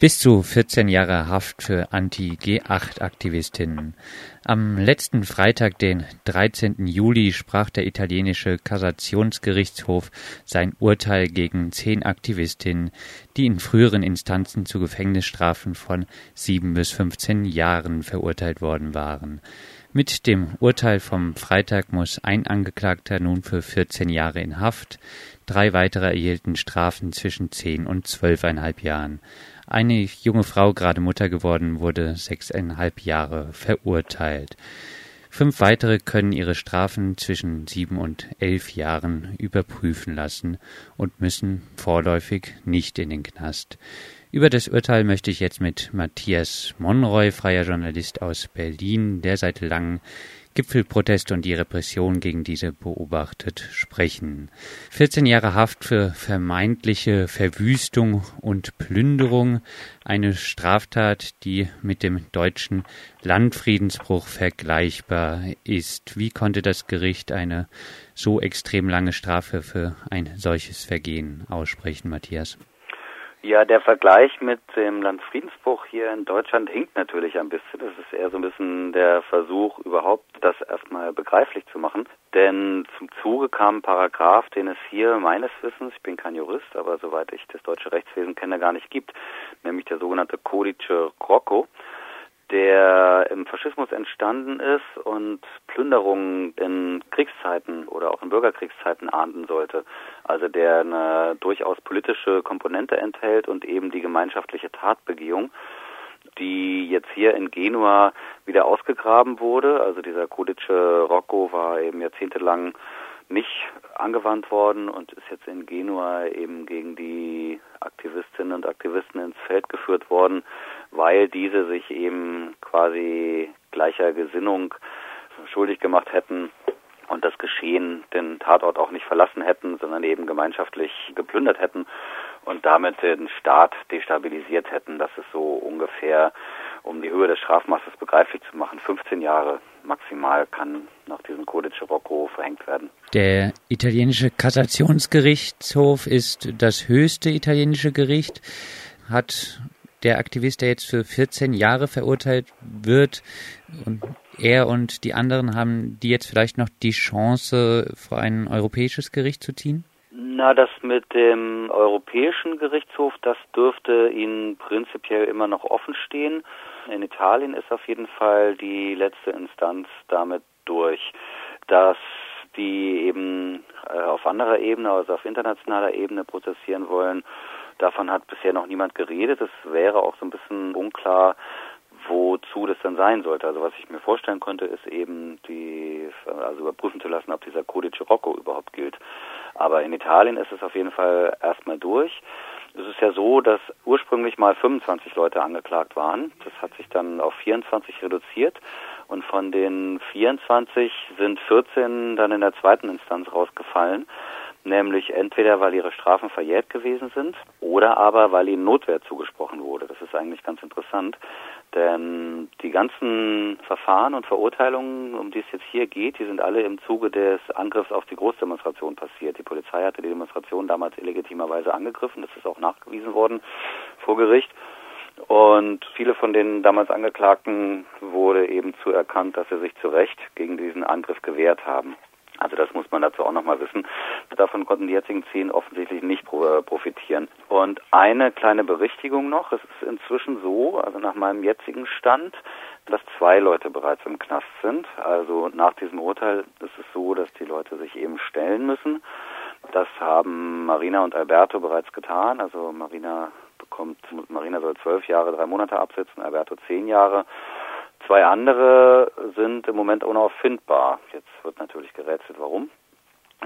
Bis zu 14 Jahre Haft für Anti-G8-Aktivistinnen. Am letzten Freitag, den 13. Juli, sprach der italienische Kassationsgerichtshof sein Urteil gegen zehn Aktivistinnen, die in früheren Instanzen zu Gefängnisstrafen von sieben bis 15 Jahren verurteilt worden waren. Mit dem Urteil vom Freitag muss ein Angeklagter nun für 14 Jahre in Haft, drei weitere erhielten Strafen zwischen 10 und zwölfeinhalb Jahren. Eine junge Frau, gerade Mutter geworden, wurde sechseinhalb Jahre verurteilt. Fünf weitere können ihre Strafen zwischen sieben und elf Jahren überprüfen lassen und müssen vorläufig nicht in den Knast. Über das Urteil möchte ich jetzt mit Matthias Monroy, freier Journalist aus Berlin, der seit langem Gipfelproteste und die Repression gegen diese beobachtet, sprechen. 14 Jahre Haft für vermeintliche Verwüstung und Plünderung, eine Straftat, die mit dem deutschen Landfriedensbruch vergleichbar ist. Wie konnte das Gericht eine so extrem lange Strafe für ein solches Vergehen aussprechen, Matthias? Ja, der Vergleich mit dem Landfriedensbruch hier in Deutschland hinkt natürlich ein bisschen. Das ist eher so ein bisschen der Versuch, überhaupt das erstmal begreiflich zu machen. Denn zum Zuge kam ein Paragraph, den es hier meines Wissens, ich bin kein Jurist, aber soweit ich das deutsche Rechtswesen kenne, gar nicht gibt, nämlich der sogenannte Codice Rocco der im Faschismus entstanden ist und Plünderungen in Kriegszeiten oder auch in Bürgerkriegszeiten ahnden sollte. Also der eine durchaus politische Komponente enthält und eben die gemeinschaftliche Tatbegehung, die jetzt hier in Genua wieder ausgegraben wurde. Also dieser Codice Rocco war eben jahrzehntelang nicht angewandt worden und ist jetzt in Genua eben gegen die Aktivistinnen und Aktivisten ins Feld geführt worden, weil diese sich eben quasi gleicher Gesinnung schuldig gemacht hätten und das Geschehen den Tatort auch nicht verlassen hätten, sondern eben gemeinschaftlich geplündert hätten und damit den Staat destabilisiert hätten. Das ist so ungefähr, um die Höhe des Strafmasses begreiflich zu machen, 15 Jahre maximal kann nach diesem Codice Rocco verhängt werden. Der italienische Kassationsgerichtshof ist das höchste italienische Gericht. Hat der Aktivist, der jetzt für 14 Jahre verurteilt wird, und er und die anderen haben die jetzt vielleicht noch die Chance, vor ein europäisches Gericht zu ziehen? Na, das mit dem Europäischen Gerichtshof, das dürfte Ihnen prinzipiell immer noch offen stehen. In Italien ist auf jeden Fall die letzte Instanz damit durch, dass die eben äh, auf anderer Ebene, also auf internationaler Ebene prozessieren wollen. Davon hat bisher noch niemand geredet. Es wäre auch so ein bisschen unklar, wozu das dann sein sollte. Also was ich mir vorstellen könnte, ist eben die, also überprüfen zu lassen, ob dieser Codice Rocco überhaupt gilt. Aber in Italien ist es auf jeden Fall erstmal durch. Es ist ja so, dass ursprünglich mal 25 Leute angeklagt waren. Das hat sich dann auf 24 reduziert. Und von den 24 sind 14 dann in der zweiten Instanz rausgefallen nämlich entweder weil ihre Strafen verjährt gewesen sind oder aber weil ihnen Notwehr zugesprochen wurde. Das ist eigentlich ganz interessant, denn die ganzen Verfahren und Verurteilungen, um die es jetzt hier geht, die sind alle im Zuge des Angriffs auf die Großdemonstration passiert. Die Polizei hatte die Demonstration damals illegitimerweise angegriffen, das ist auch nachgewiesen worden vor Gericht. Und viele von den damals Angeklagten wurde eben zuerkannt, dass sie sich zu Recht gegen diesen Angriff gewehrt haben. Also das muss man dazu auch nochmal wissen. Davon konnten die jetzigen zehn offensichtlich nicht äh, profitieren. Und eine kleine Berichtigung noch. Es ist inzwischen so, also nach meinem jetzigen Stand, dass zwei Leute bereits im Knast sind. Also nach diesem Urteil ist es so, dass die Leute sich eben stellen müssen. Das haben Marina und Alberto bereits getan. Also Marina bekommt, Marina soll zwölf Jahre, drei Monate absitzen, Alberto zehn Jahre. Zwei andere sind im Moment unauffindbar. Jetzt wird natürlich gerätselt, warum.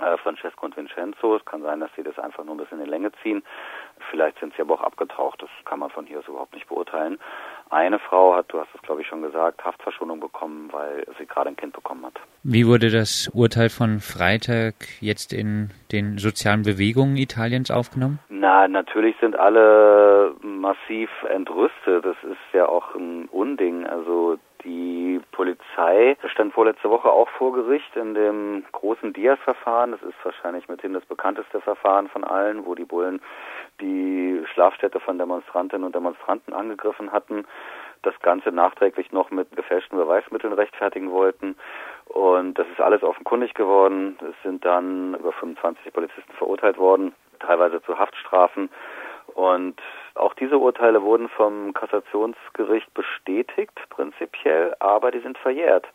Äh, Francesco und Vincenzo, es kann sein, dass sie das einfach nur ein bisschen in die Länge ziehen. Vielleicht sind sie aber auch abgetaucht, das kann man von hier aus überhaupt nicht beurteilen. Eine Frau hat, du hast es glaube ich schon gesagt, Haftverschonung bekommen, weil sie gerade ein Kind bekommen hat. Wie wurde das Urteil von Freitag jetzt in den sozialen Bewegungen Italiens aufgenommen? Na, natürlich sind alle massiv entrüstet. Das ist ja auch ein Unding. Also Die Polizei stand vorletzte Woche auch vor Gericht in dem großen Diaz-Verfahren. Das ist wahrscheinlich mithin das bekannteste Verfahren von allen, wo die Bullen die Schlafstätte von Demonstrantinnen und Demonstranten angegriffen hatten das Ganze nachträglich noch mit gefälschten Beweismitteln rechtfertigen wollten. Und das ist alles offenkundig geworden. Es sind dann über 25 Polizisten verurteilt worden, teilweise zu Haftstrafen. Und auch diese Urteile wurden vom Kassationsgericht bestätigt, prinzipiell, aber die sind verjährt.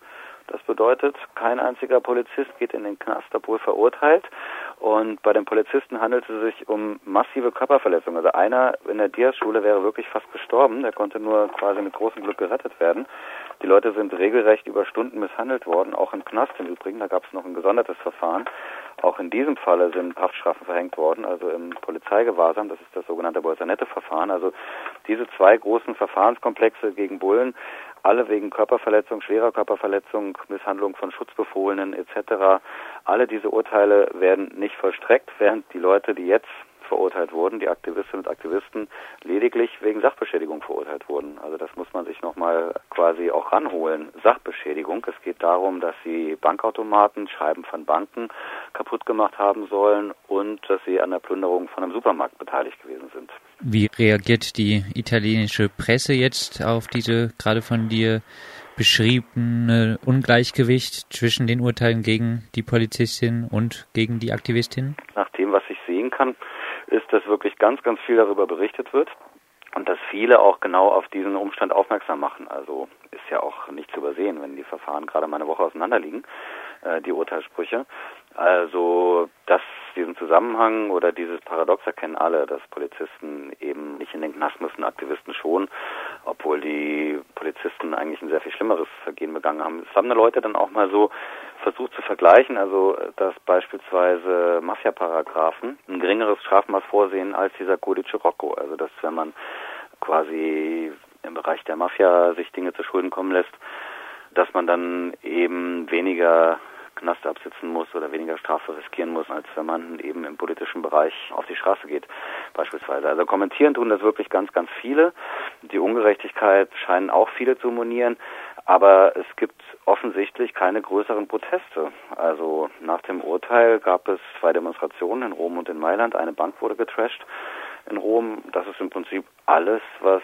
Das bedeutet, kein einziger Polizist geht in den Knast, obwohl verurteilt. Und bei den Polizisten handelt es sich um massive Körperverletzungen. Also einer in der Diaz-Schule wäre wirklich fast gestorben. Der konnte nur quasi mit großem Glück gerettet werden. Die Leute sind regelrecht über Stunden misshandelt worden, auch im Knast im Übrigen. Da gab es noch ein gesondertes Verfahren. Auch in diesem Falle sind Haftstrafen verhängt worden, also im Polizeigewahrsam. Das ist das sogenannte Bolzanette-Verfahren. Also diese zwei großen Verfahrenskomplexe gegen Bullen alle wegen Körperverletzung, schwerer Körperverletzung, Misshandlung von Schutzbefohlenen etc. Alle diese Urteile werden nicht vollstreckt, während die Leute, die jetzt verurteilt wurden, die Aktivistinnen und Aktivisten lediglich wegen Sachbeschädigung verurteilt wurden. Also das muss man sich nochmal quasi auch ranholen. Sachbeschädigung. Es geht darum, dass sie Bankautomaten, Scheiben von Banken kaputt gemacht haben sollen und dass sie an der Plünderung von einem Supermarkt beteiligt gewesen sind. Wie reagiert die italienische Presse jetzt auf diese gerade von dir beschriebene Ungleichgewicht zwischen den Urteilen gegen die Polizistin und gegen die Aktivistin? Nach dem, was ich sehen kann, ist, dass wirklich ganz, ganz viel darüber berichtet wird und dass viele auch genau auf diesen Umstand aufmerksam machen. Also ist ja auch nicht zu übersehen, wenn die Verfahren gerade mal eine Woche auseinander liegen, äh, die Urteilssprüche. Also dass diesen Zusammenhang oder dieses Paradox erkennen alle, dass Polizisten eben nicht in den Knast müssen, Aktivisten schon, obwohl die Polizisten eigentlich ein sehr viel schlimmeres Vergehen begangen haben. Es haben Leute dann auch mal so versucht zu vergleichen, also dass beispielsweise Mafia-Paragraphen ein geringeres Strafmaß vorsehen als dieser Codice Rocco. Also dass wenn man quasi im Bereich der Mafia sich Dinge zu Schulden kommen lässt, dass man dann eben weniger Knast absitzen muss oder weniger Strafe riskieren muss, als wenn man eben im politischen Bereich auf die Straße geht, beispielsweise. Also kommentieren tun das wirklich ganz, ganz viele. Die Ungerechtigkeit scheinen auch viele zu monieren, aber es gibt offensichtlich keine größeren Proteste. Also nach dem Urteil gab es zwei Demonstrationen in Rom und in Mailand. Eine Bank wurde getrashed in Rom. Das ist im Prinzip alles, was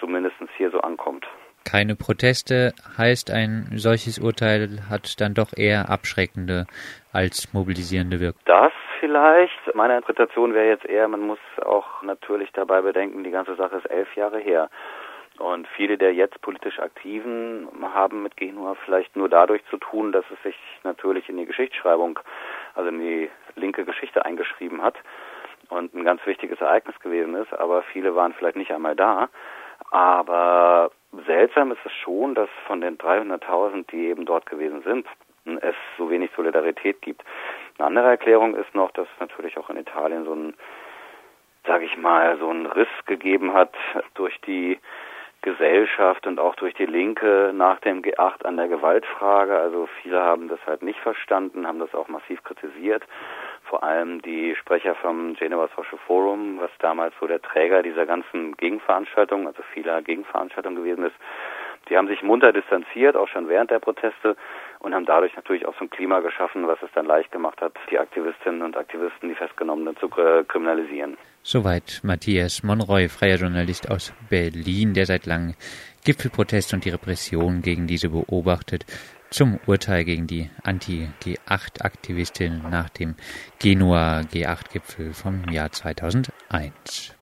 zumindest hier so ankommt keine Proteste heißt, ein solches Urteil hat dann doch eher abschreckende als mobilisierende Wirkung. Das vielleicht. Meine Interpretation wäre jetzt eher, man muss auch natürlich dabei bedenken, die ganze Sache ist elf Jahre her. Und viele der jetzt politisch Aktiven haben mit Genua vielleicht nur dadurch zu tun, dass es sich natürlich in die Geschichtsschreibung, also in die linke Geschichte eingeschrieben hat und ein ganz wichtiges Ereignis gewesen ist. Aber viele waren vielleicht nicht einmal da. Aber seltsam ist es schon, dass von den 300.000, die eben dort gewesen sind, es so wenig Solidarität gibt. Eine andere Erklärung ist noch, dass natürlich auch in Italien so ein, sage ich mal, so ein Riss gegeben hat durch die Gesellschaft und auch durch die Linke nach dem G8 an der Gewaltfrage. Also viele haben das halt nicht verstanden, haben das auch massiv kritisiert vor allem die Sprecher vom Geneva Social Forum, was damals so der Träger dieser ganzen Gegenveranstaltung, also vieler Gegenveranstaltungen gewesen ist, die haben sich munter distanziert, auch schon während der Proteste und haben dadurch natürlich auch so ein Klima geschaffen, was es dann leicht gemacht hat, die Aktivistinnen und Aktivisten, die Festgenommenen zu kriminalisieren. Soweit Matthias Monroy, freier Journalist aus Berlin, der seit langem Gipfelproteste und die Repression gegen diese beobachtet zum Urteil gegen die Anti-G8-Aktivistin nach dem Genua G8-Gipfel vom Jahr 2001.